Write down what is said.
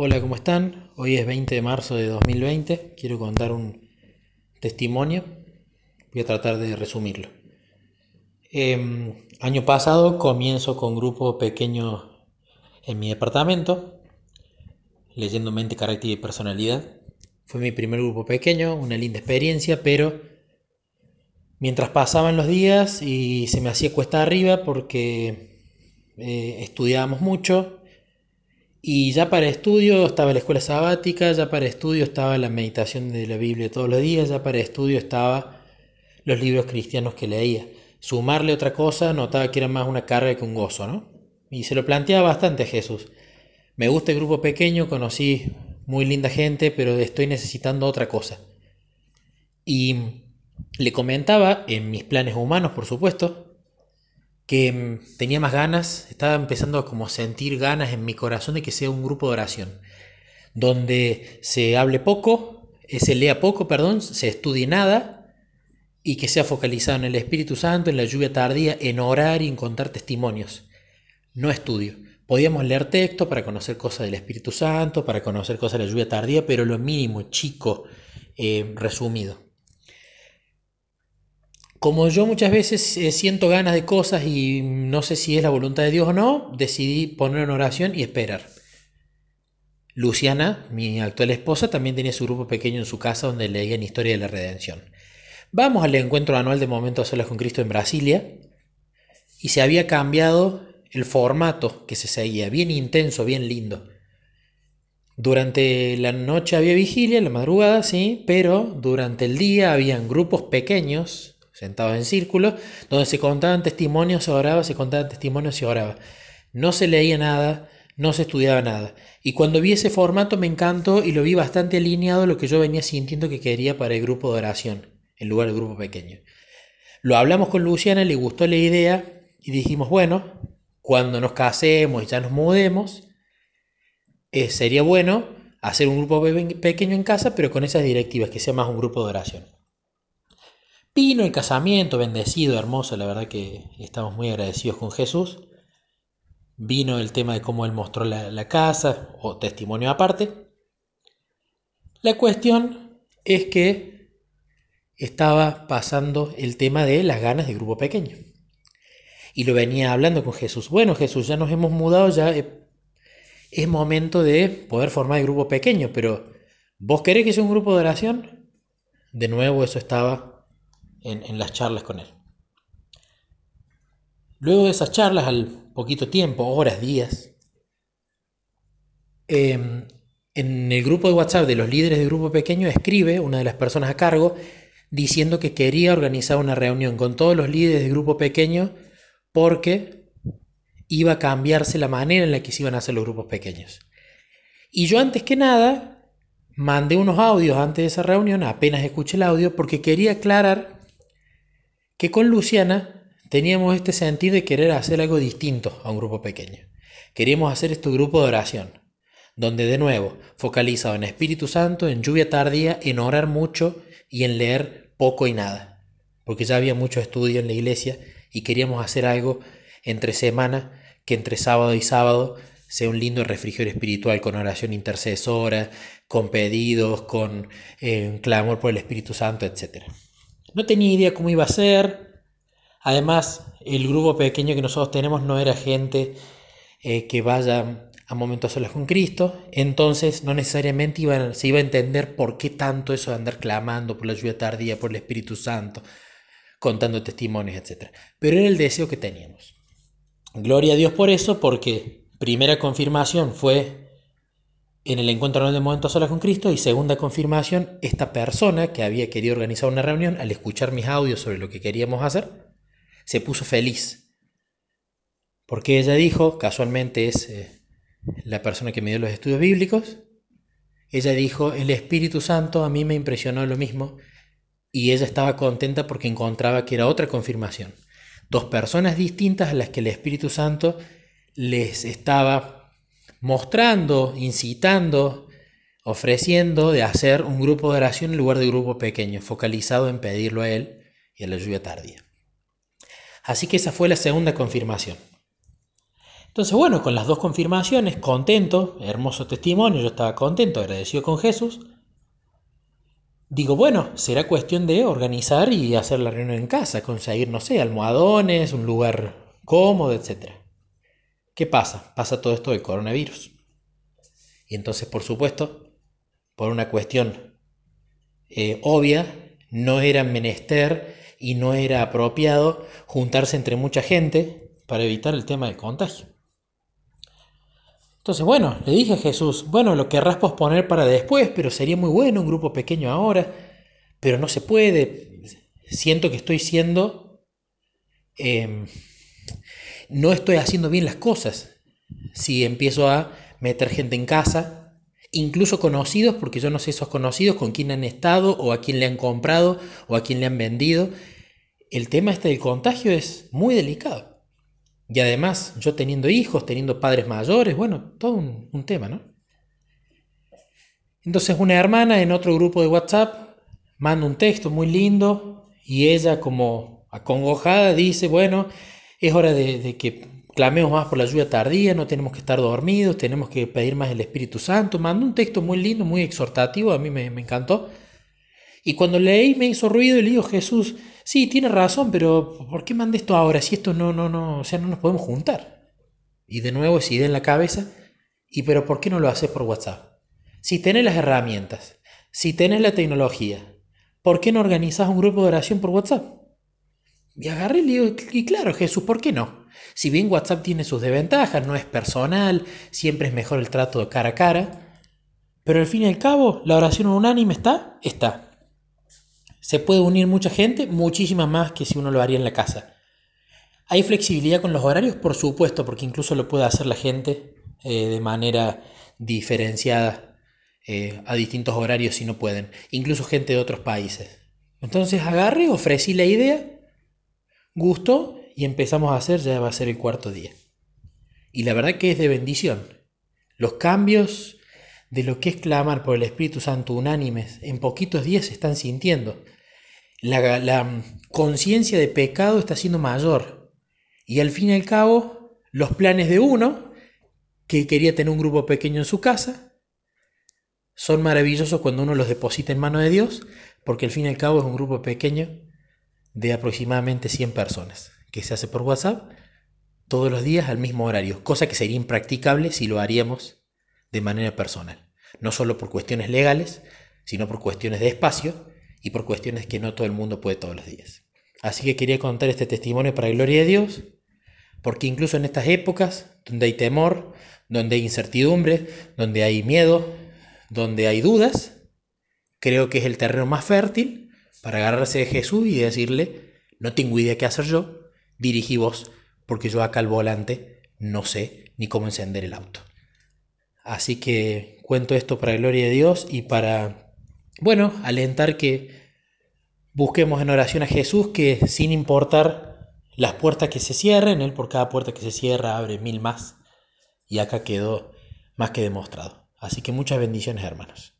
Hola, ¿cómo están? Hoy es 20 de marzo de 2020. Quiero contar un testimonio. Voy a tratar de resumirlo. Em, año pasado comienzo con grupo pequeño en mi departamento, leyendo mente, carácter y personalidad. Fue mi primer grupo pequeño, una linda experiencia, pero mientras pasaban los días y se me hacía cuesta arriba porque eh, estudiábamos mucho, y ya para estudio estaba la escuela sabática, ya para estudio estaba la meditación de la Biblia todos los días, ya para estudio estaba los libros cristianos que leía. Sumarle otra cosa notaba que era más una carga que un gozo, ¿no? Y se lo planteaba bastante a Jesús. Me gusta el grupo pequeño, conocí muy linda gente, pero estoy necesitando otra cosa. Y le comentaba, en mis planes humanos, por supuesto, que mm, tenía más ganas, estaba empezando a como sentir ganas en mi corazón de que sea un grupo de oración, donde se hable poco, eh, se lea poco, perdón, se estudie nada y que sea focalizado en el Espíritu Santo, en la lluvia tardía, en orar y en contar testimonios, no estudio. Podíamos leer texto para conocer cosas del Espíritu Santo, para conocer cosas de la lluvia tardía, pero lo mínimo, chico, eh, resumido como yo muchas veces eh, siento ganas de cosas y no sé si es la voluntad de Dios o no, decidí poner en oración y esperar. Luciana, mi actual esposa, también tenía su grupo pequeño en su casa donde leían historia de la redención. Vamos al encuentro anual de Momentos Solas con Cristo en Brasilia y se había cambiado el formato que se seguía, bien intenso, bien lindo. Durante la noche había vigilia, la madrugada, sí, pero durante el día habían grupos pequeños sentados en círculo, donde se contaban testimonios, se oraba, se contaban testimonios, se oraba. No se leía nada, no se estudiaba nada. Y cuando vi ese formato me encantó y lo vi bastante alineado a lo que yo venía sintiendo que quería para el grupo de oración, en lugar del grupo pequeño. Lo hablamos con Luciana, le gustó la idea y dijimos, bueno, cuando nos casemos y ya nos mudemos, eh, sería bueno hacer un grupo pequeño en casa, pero con esas directivas, que sea más un grupo de oración. Vino el casamiento, bendecido, hermoso, la verdad que estamos muy agradecidos con Jesús. Vino el tema de cómo Él mostró la, casa, o testimonio aparte. La cuestión es que estaba pasando el tema de las ganas de grupo pequeño. Y lo venía hablando con Jesús. Bueno, Jesús, ya nos hemos mudado, ya es momento de poder formar el grupo pequeño, pero ¿vos querés que sea un grupo de oración? De nuevo eso estaba en, las charlas con él. Luego de esas charlas, al poquito tiempo, horas, días, em, en el grupo de WhatsApp de los líderes de grupo pequeño escribe una de las personas a cargo diciendo que quería organizar una reunión con todos los líderes de grupo pequeño porque iba a cambiarse la manera en la que se iban a hacer los grupos pequeños. Y yo antes que nada mandé unos audios antes de esa reunión, apenas escuché el audio, porque quería aclarar que con Luciana teníamos este sentido de querer hacer algo distinto a un grupo pequeño. Queríamos hacer este grupo de oración, donde de nuevo, focalizado en Espíritu Santo, en lluvia tardía, en orar mucho y en leer poco y nada, porque ya había mucho estudio en la iglesia y queríamos hacer algo entre semana que entre sábado y sábado sea un lindo refrigerio espiritual con oración intercesora, con pedidos, con eh, clamor por el Espíritu Santo, etc. No tenía idea cómo iba a ser. Además, el grupo pequeño que nosotros tenemos no era gente eh, que vaya a momentos solos con Cristo, entonces no necesariamente se iba a entender por qué tanto eso de andar clamando por la lluvia tardía, por el Espíritu Santo, contando testimonios, etc. Pero era el deseo que teníamos. Gloria a Dios por eso, porque primera confirmación fue en el encuentro de momentos solas con Cristo y segunda confirmación, esta persona que había querido organizar una reunión, al escuchar mis audios sobre lo que queríamos hacer, se puso feliz. Porque ella dijo, casualmente es eh, la persona que me dio los estudios bíblicos, ella dijo, el Espíritu Santo a mí me impresionó lo mismo y ella estaba contenta porque encontraba que era otra confirmación. Dos personas distintas a las que el Espíritu Santo les estaba mostrando, incitando, ofreciendo de hacer un grupo de oración en lugar de grupo pequeño, focalizado en pedirlo a Él y a la lluvia tardía. Así que esa fue la segunda confirmación. Entonces, bueno, con las dos confirmaciones, contento, hermoso testimonio, yo estaba contento, agradecido con Jesús. Digo, bueno, será cuestión de organizar y hacer la reunión en casa, conseguir, no sé, almohadones, un lugar cómodo, etc. ¿Qué pasa? Pasa todo esto del coronavirus. Y entonces, por supuesto, por una cuestión eh, obvia, no era menester y no era apropiado juntarse entre mucha gente para evitar el tema del contagio. Entonces, bueno, le dije a Jesús, bueno, lo querrás posponer para después, pero sería muy bueno un grupo pequeño ahora, pero no se puede. Siento que estoy siendo... Em, no estoy haciendo bien las cosas. Si empiezo a meter gente en casa, incluso conocidos, porque yo no sé esos conocidos con quién han estado o a quién le han comprado o a quién le han vendido. El tema este del contagio es muy delicado. Y además, yo teniendo hijos, teniendo padres mayores, bueno, todo un, tema, ¿no? Entonces una hermana en otro grupo de WhatsApp manda un texto muy lindo y ella como acongojada dice, bueno, es hora de, que clamemos más por la lluvia tardía, no tenemos que estar dormidos, tenemos que pedir más el Espíritu Santo. Manda un texto muy lindo, muy exhortativo, a mí me, me encantó. Y cuando leí me hizo ruido y le digo, Jesús, sí, tiene razón, pero ¿por qué mandé esto ahora? Si esto no, no, no, o sea, no nos podemos juntar. Y de nuevo esa idea en la cabeza, ¿y pero por qué no lo haces por WhatsApp? Si tenés las herramientas, si tenés la tecnología, ¿por qué no organizás un grupo de oración por WhatsApp? Y agarré y le digo, y claro, Jesús, ¿por qué no? Si bien WhatsApp tiene sus desventajas, no es personal, siempre es mejor el trato cara a cara, pero al fin y al cabo, la oración unánime está, está. Se puede unir mucha gente, muchísima más que si uno lo haría en la casa. ¿Hay flexibilidad con los horarios? Por supuesto, porque incluso lo puede hacer la gente eh, de manera diferenciada eh, a distintos horarios si no pueden, incluso gente de otros países. Entonces agarré, ofrecí la idea, gustó y empezamos a hacer, ya va a ser el cuarto día. Y la verdad que es de bendición. Los cambios de lo que es clamar por el Espíritu Santo unánimes en poquitos días se están sintiendo la, conciencia de pecado está siendo mayor. Y al fin y al cabo, los planes de uno, que quería tener un grupo pequeño en su casa, son maravillosos cuando uno los deposita en mano de Dios, porque al fin y al cabo es un grupo pequeño de aproximadamente 100 personas, que se hace por WhatsApp todos los días al mismo horario, cosa que sería impracticable si lo haríamos de manera personal, no solo por cuestiones legales, sino por cuestiones de espacio y por cuestiones que no todo el mundo puede todos los días. Así que quería contar este testimonio para gloria de Dios, porque incluso en estas épocas donde hay temor, donde hay incertidumbre, donde hay miedo, donde hay dudas, creo que es el terreno más fértil para agarrarse de Jesús y decirle, no tengo idea qué hacer yo, dirigí vos, porque yo acá al volante no sé ni cómo encender el auto. Así que cuento esto para gloria de Dios y para bueno, alentar que busquemos en oración a Jesús que sin importar las puertas que se cierren, Él por cada puerta que se cierra abre mil más. Y acá quedó más que demostrado. Así que muchas bendiciones hermanos.